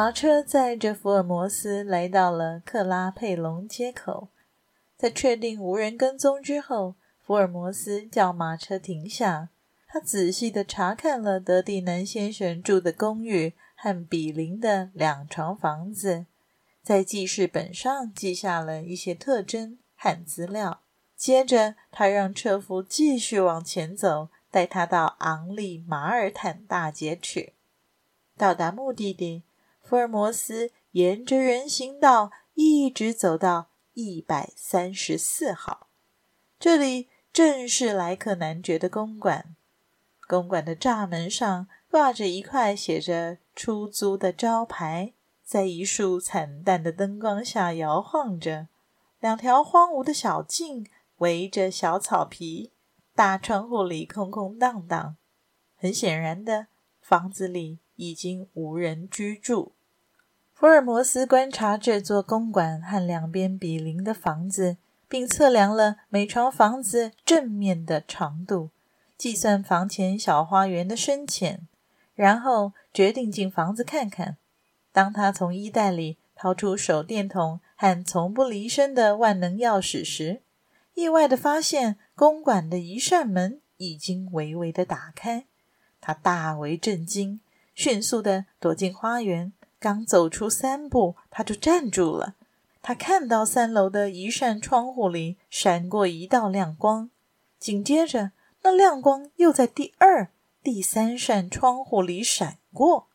马车载着福尔摩斯来到了克拉佩隆街口，在确定无人跟踪之后，福尔摩斯叫马车停下。他仔细地查看了德蒂南先生住的公寓和比邻的两幢房子，在记事本上记下了一些特征和资料。接着，他让车夫继续往前走，带他到昂利马尔坦大街去。到达目的地。福尔摩斯沿着人行道一直走到一百三十四号，这里正是莱克男爵的公馆。公馆的栅门上挂着一块写着“出租”的招牌，在一束惨淡的灯光下摇晃着。两条荒芜的小径围着小草皮，大窗户里空空荡荡。很显然的，房子里已经无人居住。福尔摩斯观察这座公馆和两边比邻的房子，并测量了每幢房子正面的长度，计算房前小花园的深浅，然后决定进房子看看。当他从衣袋里掏出手电筒和从不离身的万能钥匙时，意外地发现公馆的一扇门已经微微地打开。他大为震惊，迅速地躲进花园。刚走出三步，他就站住了。他看到三楼的一扇窗户里闪过一道亮光，紧接着那亮光又在第二、第三扇窗户里闪过。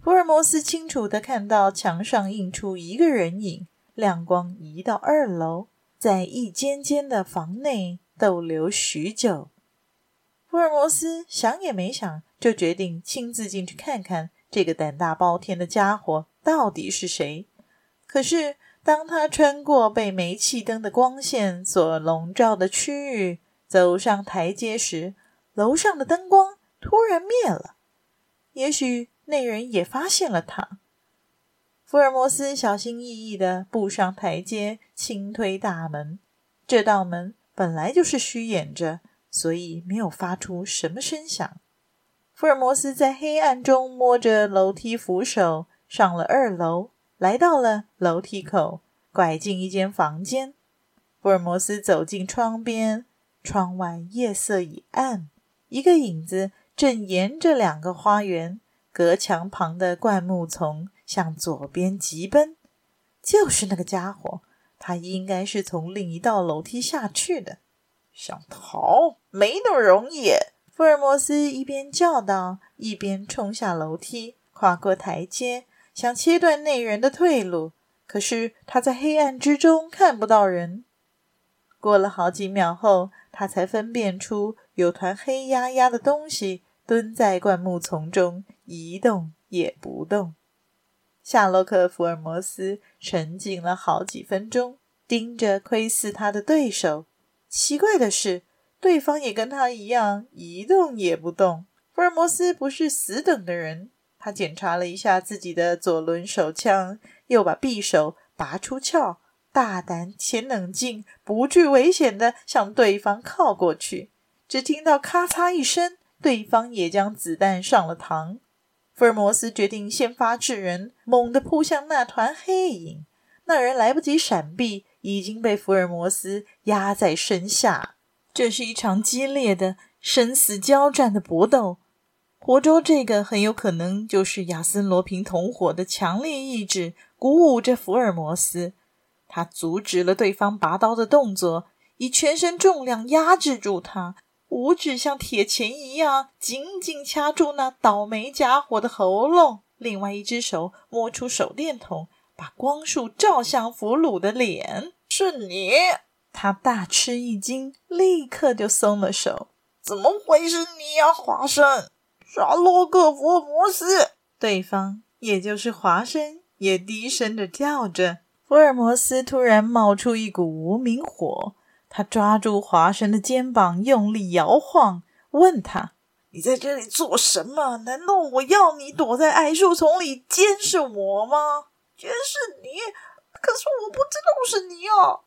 福尔摩斯清楚地看到墙上映出一个人影，亮光移到二楼，在一间间的房内逗留许久。福尔摩斯想也没想，就决定亲自进去看看。这个胆大包天的家伙到底是谁？可是，当他穿过被煤气灯的光线所笼罩的区域，走上台阶时，楼上的灯光突然灭了。也许那人也发现了他。福尔摩斯小心翼翼地步上台阶，轻推大门。这道门本来就是虚掩着，所以没有发出什么声响。福尔摩斯在黑暗中摸着楼梯扶手上了二楼，来到了楼梯口，拐进一间房间。福尔摩斯走进窗边，窗外夜色已暗，一个影子正沿着两个花园隔墙旁的灌木丛向左边疾奔。就是那个家伙，他应该是从另一道楼梯下去的。想逃没那么容易。福尔摩斯一边叫道，一边冲下楼梯，跨过台阶，想切断那人的退路。可是他在黑暗之中看不到人。过了好几秒后，他才分辨出有团黑压压的东西蹲在灌木丛中，一动也不动。夏洛克·福尔摩斯沉静了好几分钟，盯着窥视他的对手。奇怪的是，对方也跟他一样一动也不动。福尔摩斯不是死等的人，他检查了一下自己的左轮手枪，又把匕首拔出鞘，大胆且冷静、不惧危险地向对方靠过去。只听到咔嚓一声，对方也将子弹上了膛。福尔摩斯决定先发制人，猛地扑向那团黑影。那人来不及闪避，已经被福尔摩斯压在身下。这是一场激烈的生死交战的搏斗，活捉这个很有可能就是亚森罗平同伙的强烈意志鼓舞着福尔摩斯。他阻止了对方拔刀的动作，以全身重量压制住他，五指像铁钳一样紧紧掐住那倒霉家伙的喉咙，另外一只手摸出手电筒，把光束照向俘虏的脸。是你。他大吃一惊，立刻就松了手。怎么会是你呀，华生？沙洛克·福尔摩斯。”对方，也就是华生，也低声的叫着。福尔摩斯突然冒出一股无名火，他抓住华生的肩膀，用力摇晃，问他：“你在这里做什么？难道我要你躲在矮树丛里监视我吗？监视你？可是我不知道是你啊！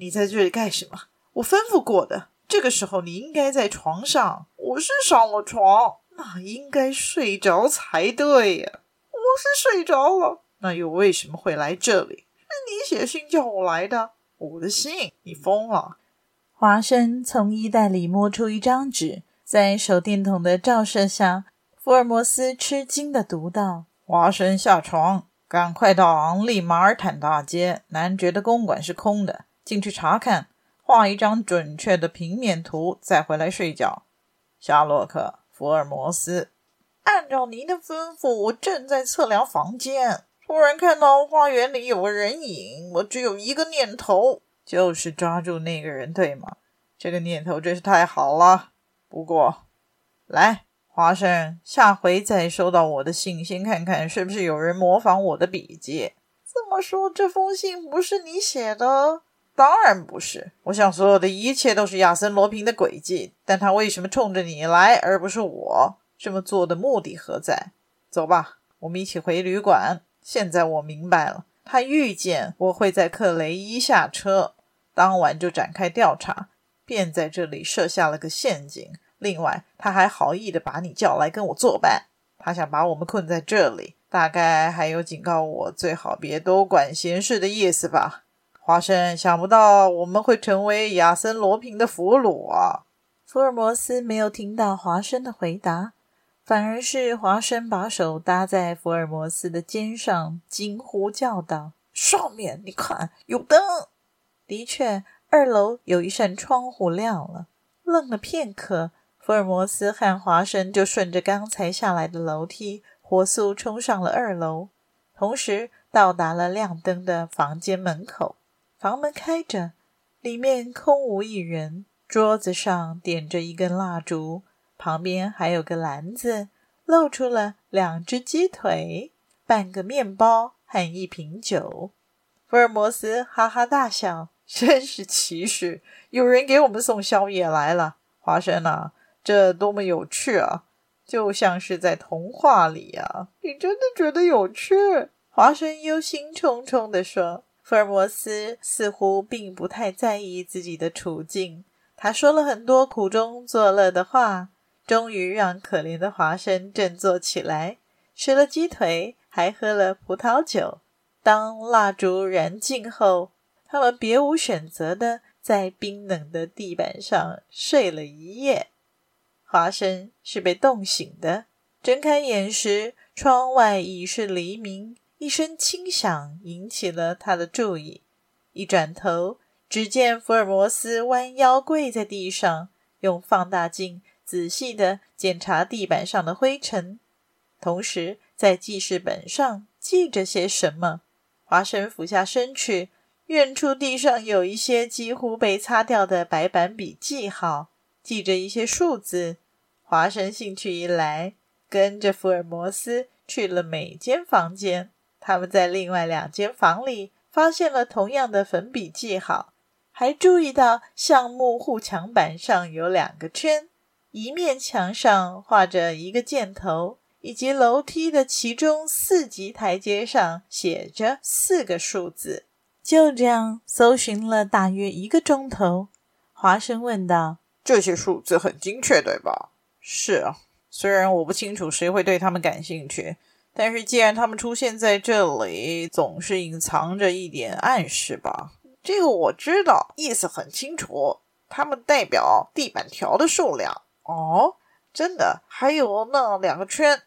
你在这里干什么？我吩咐过的。这个时候你应该在床上。我是上了床。”那应该睡着才对呀！我是睡着了，那又为什么会来这里？是你写信叫我来的。我的信？你疯了！华生从衣袋里摸出一张纸，在手电筒的照射下，福尔摩斯吃惊地读道：“华生下床，赶快到昂利马尔坦大街，男爵的公馆是空的，进去查看，画一张准确的平面图，再回来睡觉。”夏洛克。福尔摩斯，按照您的吩咐，我正在测量房间，突然看到花园里有个人影。我只有一个念头，就是抓住那个人，对吗？这个念头真是太好了。不过，来，华生，下回再收到我的信，先看看是不是有人模仿我的笔迹。这么说，这封信不是你写的？当然不是，我想所有的一切都是亚森·罗平的诡计，但他为什么冲着你来，而不是我？这么做的目的何在？走吧，我们一起回旅馆。现在我明白了，他预见我会在克雷伊下车，当晚就展开调查，便在这里设下了个陷阱。另外，他还好意的把你叫来跟我作伴，他想把我们困在这里，大概还有警告我最好别多管闲事的意思吧。华生想不到我们会成为亚森·罗平的俘虏啊！福尔摩斯没有听到华生的回答，反而是华生把手搭在福尔摩斯的肩上，惊呼叫道：“上面你看，有灯！”的确，二楼有一扇窗户亮了。愣了片刻，福尔摩斯和华生就顺着刚才下来的楼梯，火速冲上了二楼，同时到达了亮灯的房间门口。房门开着，里面空无一人。桌子上点着一根蜡烛，旁边还有个篮子，露出了两只鸡腿、半个面包和一瓶酒。福尔摩斯哈哈大笑：“真是奇事，有人给我们送宵夜来了。华生啊，这多么有趣啊，就像是在童话里呀！你真的觉得有趣？”华生忧心忡忡地说。福尔摩斯似乎并不太在意自己的处境，他说了很多苦中作乐的话，终于让可怜的华生振作起来，吃了鸡腿，还喝了葡萄酒。当蜡烛燃尽后，他们别无选择的在冰冷的地板上睡了一夜。华生是被冻醒的，睁开眼时，窗外已是黎明。一声轻响引起了他的注意，一转头，只见福尔摩斯弯腰跪在地上，用放大镜仔细地检查地板上的灰尘，同时在记事本上记着些什么。华生俯下身去，远处地上有一些几乎被擦掉的白板笔记号，记着一些数字。华生兴趣一来，跟着福尔摩斯去了每间房间。他们在另外两间房里发现了同样的粉笔记号，还注意到橡木护墙板上有两个圈，一面墙上画着一个箭头，以及楼梯的其中四级台阶上写着四个数字。就这样搜寻了大约一个钟头，华生问道：“这些数字很精确，对吧？”“是啊，虽然我不清楚谁会对他们感兴趣。”但是，既然他们出现在这里，总是隐藏着一点暗示吧？这个我知道，意思很清楚。它们代表地板条的数量。哦，真的？还有那两个圈，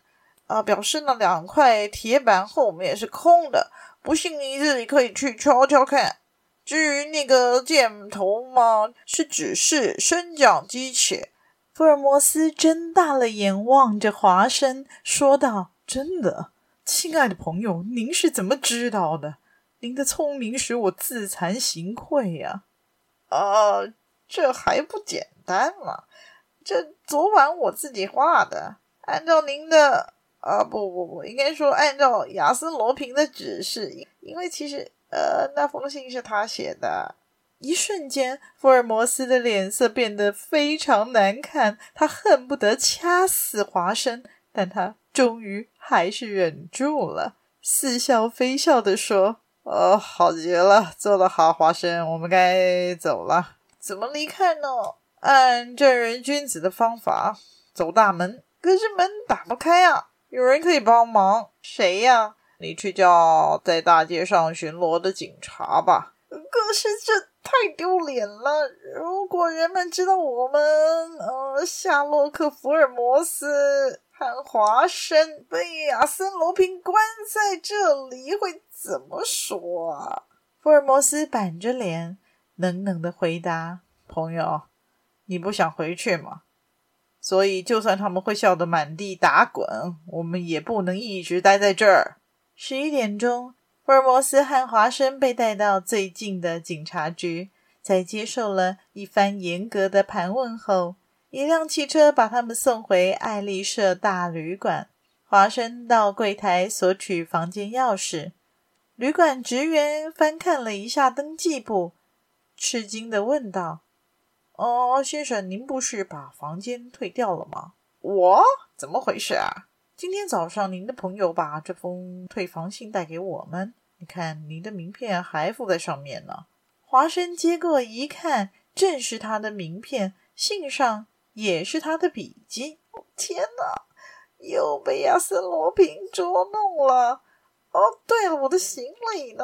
啊、表示那两块铁板后面是空的。不信你自己可以去瞧瞧看。至于那个箭头嘛，是指示升降机器。福尔摩斯睁大了眼望着华生，说道。真的，亲爱的朋友，您是怎么知道的？您的聪明使我自惭形秽呀！啊、这还不简单吗？这昨晚我自己画的。按照您的啊，不不不，应该说按照亚森罗平的指示，因为其实呃，那封信是他写的。一瞬间，福尔摩斯的脸色变得非常难看，他恨不得掐死华生，但他终于还是忍住了，似笑非笑地说：“哦，好极了，做得好，华生，我们该走了。怎么离开呢？按正人君子的方法，走大门。可是门打不开啊，有人可以帮忙，谁呀？你去叫在大街上巡逻的警察吧。可是这……”太丢脸了！如果人们知道我们，呃，夏洛克·福尔摩斯和华生被亚森·罗平关在这里，会怎么说啊？福尔摩斯板着脸，冷冷的回答：“朋友，你不想回去吗？所以，就算他们会笑得满地打滚，我们也不能一直待在这儿。”十一点钟。福尔摩斯和华生被带到最近的警察局，在接受了一番严格的盘问后，一辆汽车把他们送回爱丽舍大旅馆。华生到柜台索取房间钥匙，旅馆职员翻看了一下登记簿，吃惊地问道：“哦，先生，您不是把房间退掉了吗？我？怎么回事啊？”今天早上，您的朋友把这封退房信带给我们。你看，您的名片还附在上面呢。华生接过一看，正是他的名片，信上也是他的笔记。天哪，又被亚森罗平捉弄了！哦，对了，我的行李呢？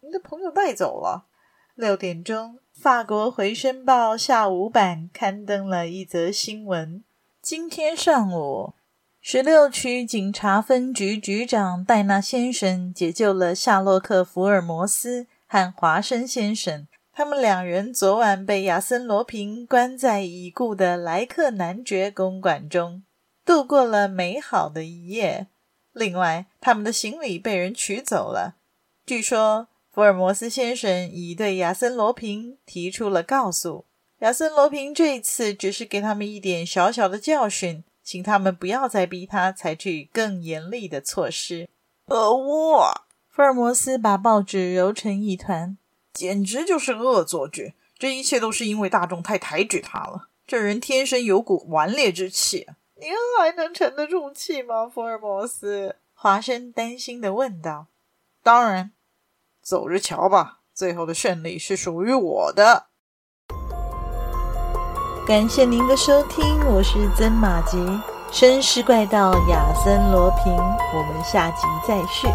您的朋友带走了。六点钟，法国回声报下午版刊登了一则新闻：今天上午。十六区警察分局局长戴纳先生解救了夏洛克·福尔摩斯和华生先生。他们两人昨晚被亚森·罗平关在已故的莱克男爵公馆中，度过了美好的一夜。另外，他们的行李被人取走了。据说，福尔摩斯先生已对亚森·罗平提出了告诉。亚森·罗平这一次只是给他们一点小小的教训。请他们不要再逼他采取更严厉的措施。可恶福尔摩斯把报纸揉成一团，简直就是恶作剧。这一切都是因为大众太抬举他了。这人天生有股顽劣之气。您还能沉得住气吗，福尔摩斯？华生担心的问道。当然，走着瞧吧。最后的胜利是属于我的。感谢您的收听，我是曾马吉，绅士怪盗亚森罗平，我们下集再续。